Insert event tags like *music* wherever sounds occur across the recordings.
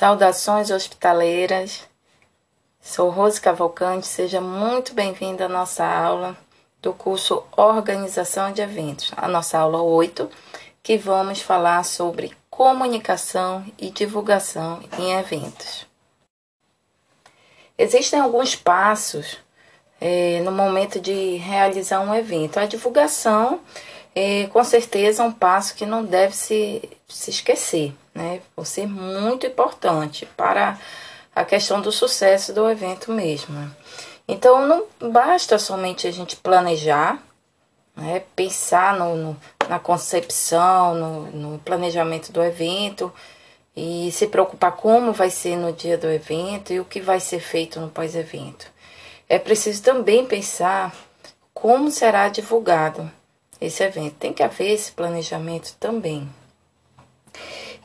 Saudações hospitaleiras. Sou Rose Cavalcante, seja muito bem-vinda à nossa aula do curso Organização de Eventos, a nossa aula 8, que vamos falar sobre comunicação e divulgação em eventos. Existem alguns passos é, no momento de realizar um evento. A divulgação, é, com certeza, um passo que não deve se, se esquecer né? Por ser muito importante para a questão do sucesso do evento mesmo. Então não basta somente a gente planejar, né? pensar no, no na concepção, no, no planejamento do evento e se preocupar como vai ser no dia do evento e o que vai ser feito no pós-evento. É preciso também pensar como será divulgado esse evento. Tem que haver esse planejamento também.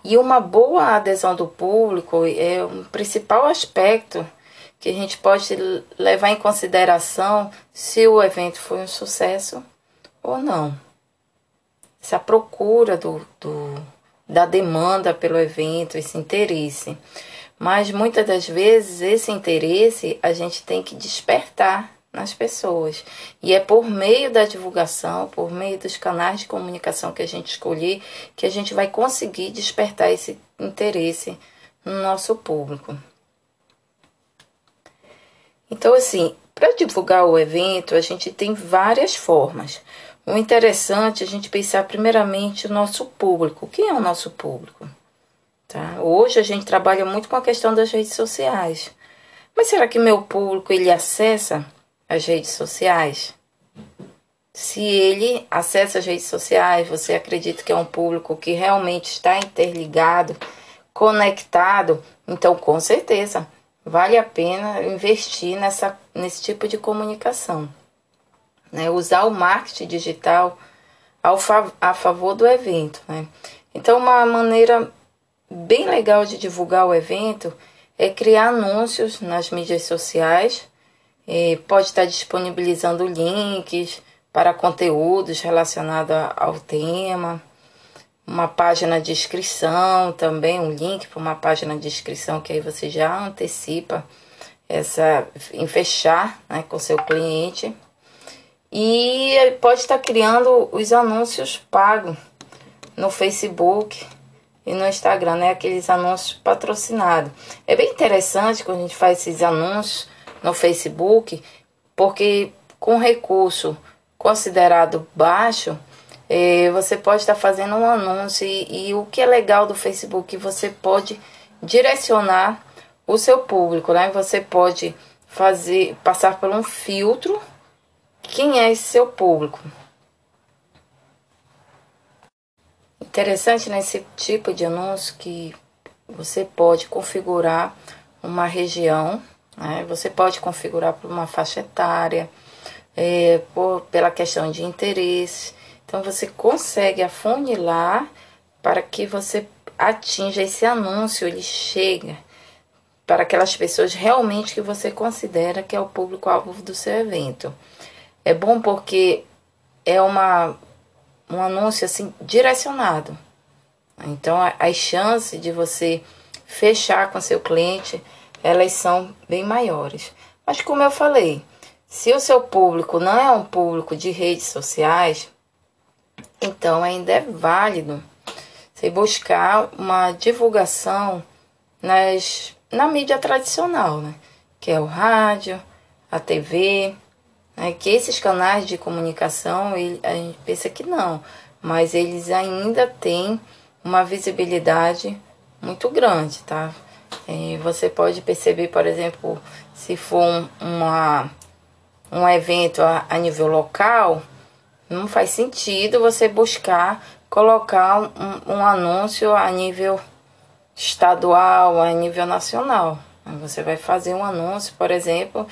E uma boa adesão do público é o principal aspecto que a gente pode levar em consideração se o evento foi um sucesso ou não. Essa procura do, do, da demanda pelo evento, esse interesse. Mas muitas das vezes esse interesse a gente tem que despertar nas pessoas. E é por meio da divulgação, por meio dos canais de comunicação que a gente escolher, que a gente vai conseguir despertar esse interesse no nosso público. Então, assim, para divulgar o evento, a gente tem várias formas. O interessante é a gente pensar primeiramente o noso público. Quem é o nosso público? Tá? Hoje a gente trabalha muito com a questão das redes sociais. Mas será que meu público ele acessa as redes sociais? Se ele acessa as redes sociais, você acredita que é um público que realmente está interligado, conectado, então com certeza vale a pena investir nessa, nesse tipo de comunicação. Né? Usar o marketing digital ao a favor do evento. Né? Então, uma maneira bem legal de divulgar o evento é criar anúncios nas mídias sociais pode estar disponibilizando links para conteúdos relacionados ao tema, uma página de inscrição também, um link para uma página de inscrição que aí você já antecipa essa em fechar né, com seu cliente. E pode estar criando os anúncios pagos no Facebook e no Instagram, né? Aqueles anúncios patrocinados. É bem interessante quando a gente faz esses anúncios no Facebook, porque com recurso considerado baixo, eh, você pode estar fazendo um anúncio e, e o que é legal do Facebook, você pode direcionar o seu público, né? Você pode fazer passar por um filtro quem é esse seu público. Interessante nesse tipo de anúncio que você pode configurar uma região né? Você pode configurar por uma faixa etária, é, por, pela questão de interesse. Então você consegue afunilar para que você atinja esse anúncio, ele chega para aquelas pessoas realmente que você considera que é o público-alvo do seu evento. É bom porque é uma, um anúncio assim direcionado. Então as chances de você fechar com seu cliente elas são bem maiores. Mas como eu falei, se o seu público não é um público de redes sociais, então ainda é válido você buscar uma divulgação nas, na mídia tradicional, né? que é o rádio, a TV, né? que esses canais de comunicação, ele, a gente pensa que não, mas eles ainda têm uma visibilidade muito grande, tá? E você pode perceber, por exemplo, se for um, uma, um evento a, a nível local, não faz sentido você buscar colocar um, um anúncio a nível estadual, a nível nacional. Você vai fazer um anúncio, por exemplo,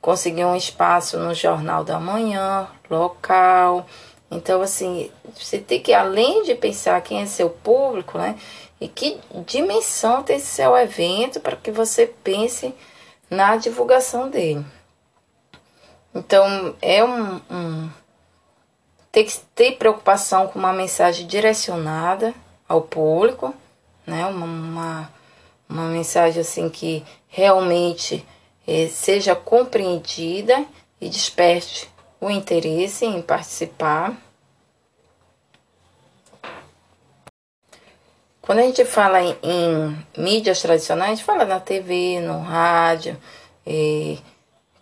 conseguir um espaço no Jornal da Manhã, local. Então, assim, você tem que, além de pensar quem é seu público, né? E que dimensão tem seu evento para que você pense na divulgação dele. Então, é um, um. Tem que ter preocupação com uma mensagem direcionada ao público, né? Uma, uma, uma mensagem assim que realmente é, seja compreendida e desperte o interesse em participar. Quando a gente fala em, em mídias tradicionais, a gente fala na TV, no rádio,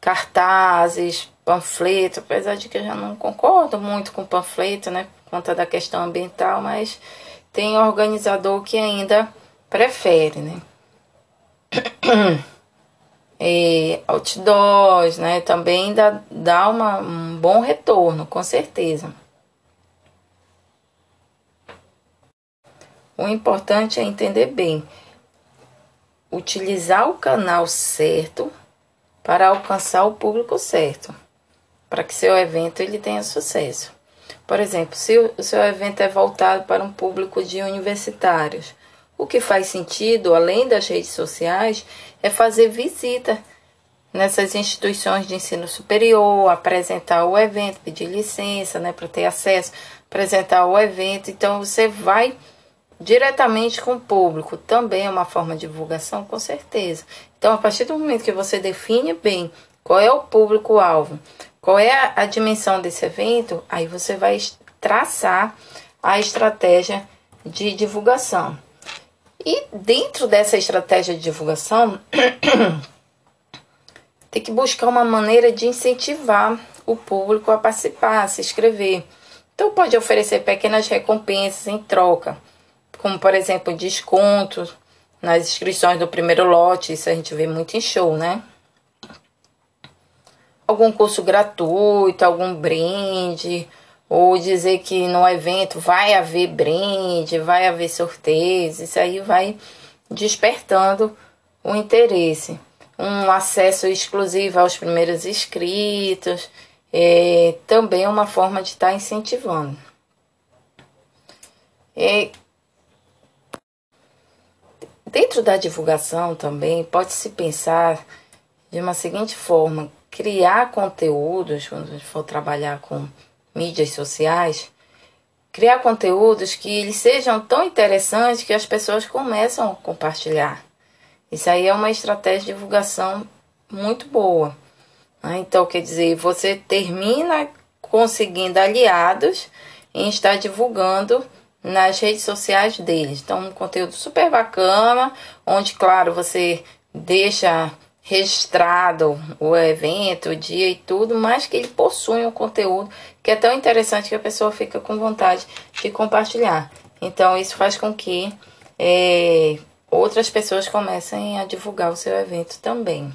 cartazes, panfleto, apesar de que eu já não concordo muito com panfleto, né, por conta da questão ambiental, mas tem organizador que ainda prefere, né. *clears throat* E outdoors, né, também dá, dá uma, um bom retorno, com certeza. O importante é entender bem, utilizar o canal certo para alcançar o público certo, para que seu evento ele tenha sucesso. Por exemplo, se o seu evento é voltado para um público de universitários, o que faz sentido, além das redes sociais, é fazer visita nessas instituições de ensino superior, apresentar o evento, pedir licença, né, para ter acesso, apresentar o evento. Então você vai diretamente com o público, também é uma forma de divulgação, com certeza. Então, a partir do momento que você define bem qual é o público-alvo, qual é a, a dimensão desse evento, aí você vai traçar a estratégia de divulgação. E dentro dessa estratégia de divulgação, *clears throat* tem que buscar uma maneira de incentivar o público a participar, a se inscrever. Então, pode oferecer pequenas recompensas em troca como por exemplo descontos nas inscrições do primeiro lote, isso a gente vê muito em show, né? Algum curso gratuito, algum brinde, ou dizer que no evento vai haver brinde, vai haver sorteios, isso aí vai despertando o interesse. Um acesso exclusivo aos primeiros inscritos, é, também é uma forma de estar tá incentivando. É, Dentro da divulgação também pode-se pensar de uma seguinte forma: criar conteúdos, quando a gente for trabalhar com mídias sociais, criar conteúdos que eles sejam tão interessantes que as pessoas começam a compartilhar. Isso aí é uma estratégia de divulgação muito boa. Né? Então, quer dizer, você termina conseguindo aliados em estar divulgando nas redes sociais deles. Então, um conteúdo super bacana, onde, claro, você deixa registrado o evento, o dia e tudo, mas que ele possui um conteúdo que é tão interessante que a pessoa fica com vontade de compartilhar. Então, isso faz com que é, outras pessoas comecem a divulgar o seu evento também.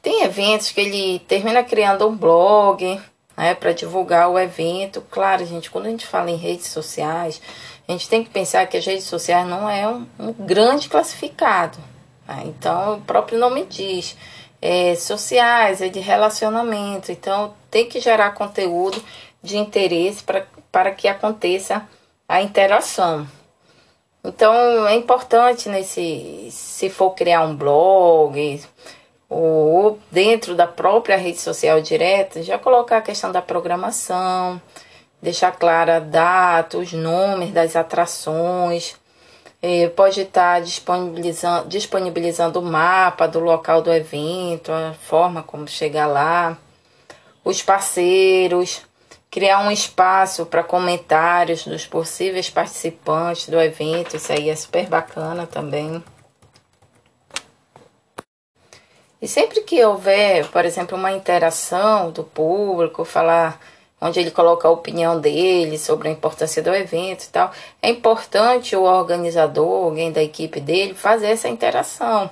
Tem eventos que ele termina criando um blog, né, para divulgar o evento. Claro, gente, quando a gente fala em redes sociais, a gente tem que pensar que as redes sociais não é um, um grande classificado. Né? Então, o próprio nome diz. É, sociais, é de relacionamento. Então, tem que gerar conteúdo de interesse para que aconteça a interação. Então, é importante nesse, se for criar um blog, ou dentro da própria rede social direta, já colocar a questão da programação, deixar clara a data, os nomes das atrações, é, pode estar disponibilizando, disponibilizando o mapa do local do evento, a forma como chegar lá, os parceiros, criar um espaço para comentários dos possíveis participantes do evento, isso aí é super bacana também. E sempre que houver, por exemplo, uma interação do público, falar onde ele coloca a opinião dele sobre a importância do evento e tal, é importante o organizador, alguém da equipe dele, fazer essa interação,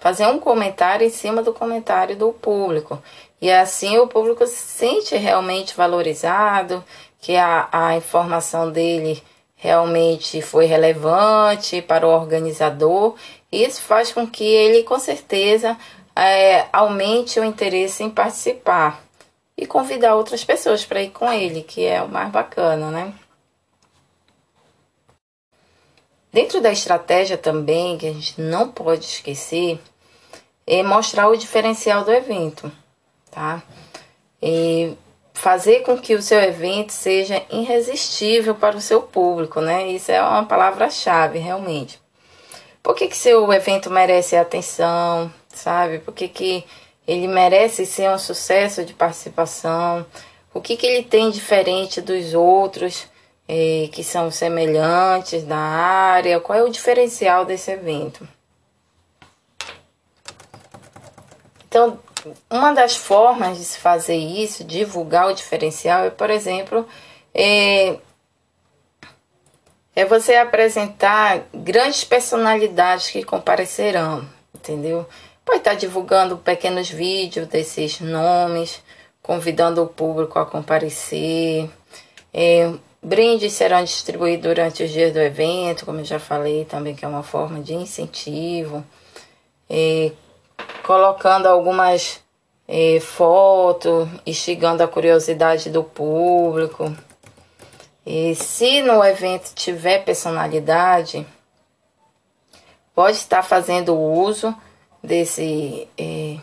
fazer um comentário em cima do comentário do público. E assim o público se sente realmente valorizado, que a, a informação dele realmente foi relevante para o organizador. Isso faz com que ele, com certeza, é, aumente o interesse em participar e convidar outras pessoas para ir com ele, que é o mais bacana, né? Dentro da estratégia também, que a gente não pode esquecer, é mostrar o diferencial do evento, tá? E fazer com que o seu evento seja irresistível para o seu público, né? Isso é uma palavra-chave, realmente. por que, que seu evento merece atenção, sabe? Por que, que ele merece ser um sucesso de participação? O que, que ele tem diferente dos outros eh, que são semelhantes da área? Qual é o diferencial desse evento? Então, uma das formas de se fazer isso, divulgar o diferencial, é, por exemplo, é, é você apresentar grandes personalidades que comparecerão, entendeu? Pode estar divulgando pequenos vídeos desses nomes, convidando o público a comparecer. É, brindes serão distribuídos durante os dias do evento, como eu já falei também, que é uma forma de incentivo. É, colocando algumas é, fotos, instigando a curiosidade do público. E se no evento tiver personalidade, pode estar fazendo uso desse é,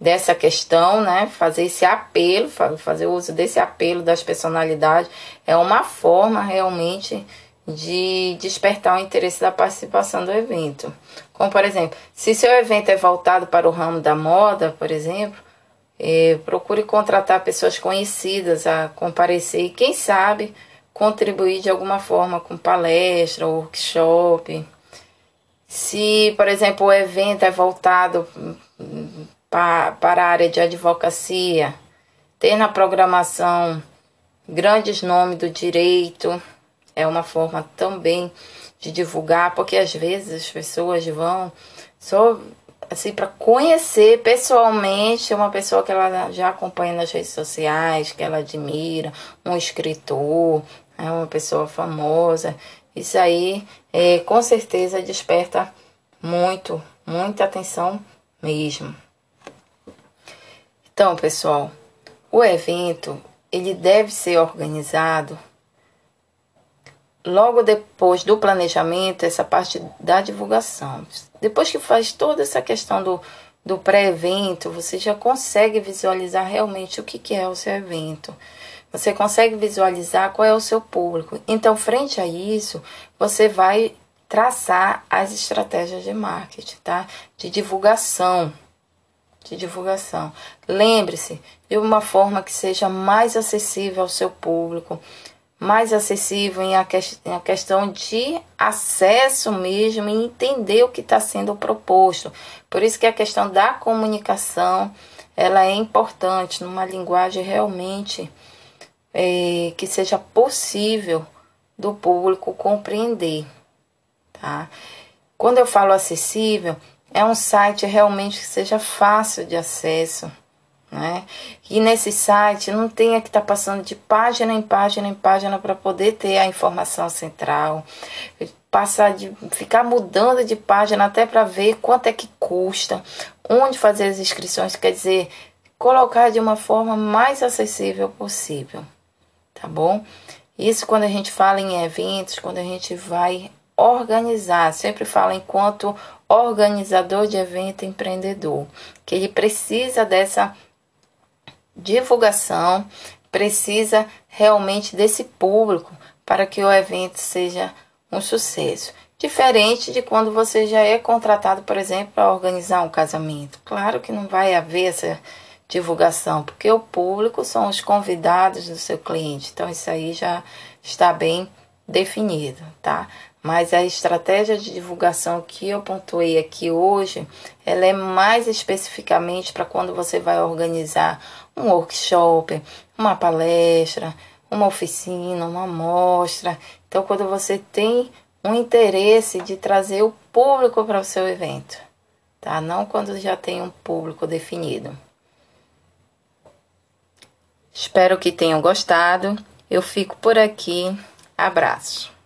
dessa questão, né? Fazer esse apelo, fazer uso desse apelo das personalidades é uma forma realmente de despertar o interesse da participação do evento. Como, por exemplo, se seu evento é voltado para o ramo da moda, por exemplo, é, procure contratar pessoas conhecidas a comparecer e, quem sabe, contribuir de alguma forma com palestra workshop. Se, por exemplo, o evento é voltado para, para a área de advocacia, ter na programação grandes nomes do direito, é uma forma também de divulgar, porque às vezes as pessoas vão só assim para conhecer pessoalmente uma pessoa que ela já acompanha nas redes sociais, que ela admira, um escritor, é uma pessoa famosa. Isso aí é, com certeza desperta muito, muita atenção mesmo. Então, pessoal, o evento ele deve ser organizado logo depois do planejamento, essa parte da divulgação. Depois que faz toda essa questão do, do pré-evento, você já consegue visualizar realmente o que, que é o seu evento. Você consegue visualizar qual é o seu público. Então, frente a isso, você vai traçar as estratégias de marketing, tá? De divulgação. De divulgação. Lembre-se de uma forma que seja mais acessível ao seu público, mais acessível em a, que, em a questão de acesso mesmo e entender o que está sendo proposto. Por isso que a questão da comunicação ela é importante numa linguagem realmente é, que seja possível do público compreender, tá? Quando eu falo acessível, é um site realmente que seja fácil de acesso, né? E nesse site não tenha que estar tá passando de página em página em página para poder ter a informação central, passar de ficar mudando de página até para ver quanto é que custa, onde fazer as inscrições, quer dizer, colocar de uma forma mais acessível possível, tá bom? Isso quando a gente fala em eventos, quando a gente vai organizar, sempre falo enquanto organizador de evento empreendedor, que ele precisa dessa divulgação, precisa realmente desse público para que o evento seja um sucesso. Diferente de quando você já é contratado, por exemplo, para organizar um casamento. Claro que não vai haver essa divulgação, porque o público são os convidados do seu cliente. Então isso aí já está bem definido, tá? Mas a estratégia de divulgação que eu pontuei aqui hoje, ela é mais especificamente para quando você vai organizar um workshop, uma palestra, uma oficina, uma mostra. Então, quando você tem um interesse de trazer o público para o seu evento, tá? Não quando já tem um público definido. Espero que tenham gostado. Eu fico por aqui. Abraço.